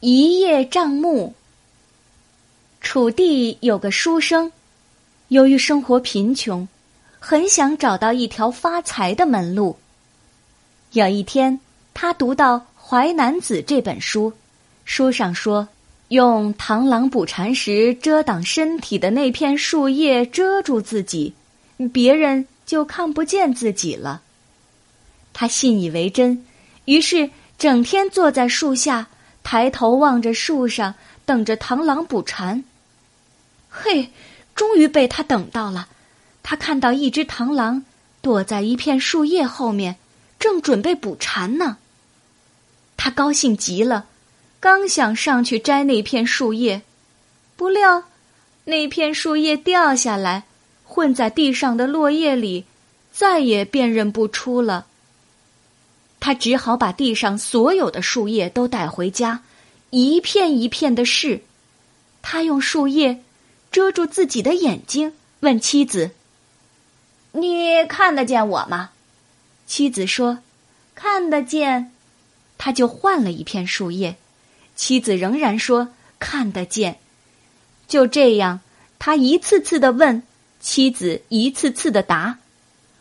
一叶障目。楚地有个书生，由于生活贫穷，很想找到一条发财的门路。有一天，他读到《淮南子》这本书，书上说，用螳螂捕蝉时遮挡身体的那片树叶遮住自己，别人就看不见自己了。他信以为真，于是整天坐在树下。抬头望着树上，等着螳螂捕蝉。嘿，终于被他等到了。他看到一只螳螂躲在一片树叶后面，正准备捕蝉呢。他高兴极了，刚想上去摘那片树叶，不料那片树叶掉下来，混在地上的落叶里，再也辨认不出了。他只好把地上所有的树叶都带回家，一片一片的试。他用树叶遮住自己的眼睛，问妻子：“你看得见我吗？”妻子说：“看得见。”他就换了一片树叶，妻子仍然说：“看得见。”就这样，他一次次的问，妻子一次次的答。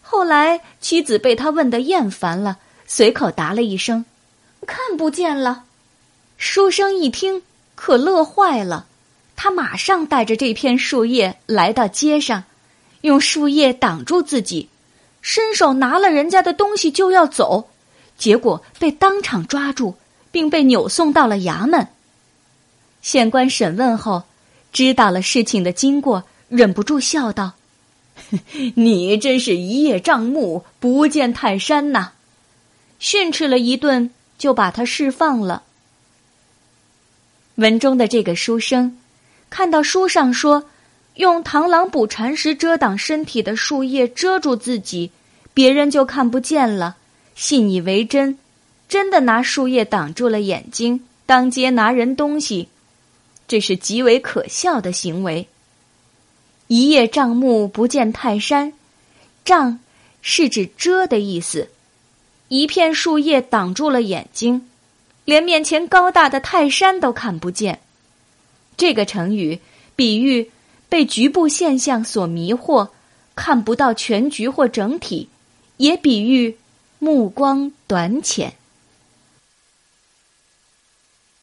后来，妻子被他问的厌烦了。随口答了一声：“看不见了。”书生一听，可乐坏了。他马上带着这片树叶来到街上，用树叶挡住自己，伸手拿了人家的东西就要走，结果被当场抓住，并被扭送到了衙门。县官审问后，知道了事情的经过，忍不住笑道：“ 你真是一叶障目，不见泰山呐！”训斥了一顿，就把他释放了。文中的这个书生，看到书上说，用螳螂捕蝉时遮挡身体的树叶遮住自己，别人就看不见了，信以为真，真的拿树叶挡住了眼睛，当街拿人东西，这是极为可笑的行为。一叶障目，不见泰山，障是指遮的意思。一片树叶挡住了眼睛，连面前高大的泰山都看不见。这个成语比喻被局部现象所迷惑，看不到全局或整体，也比喻目光短浅。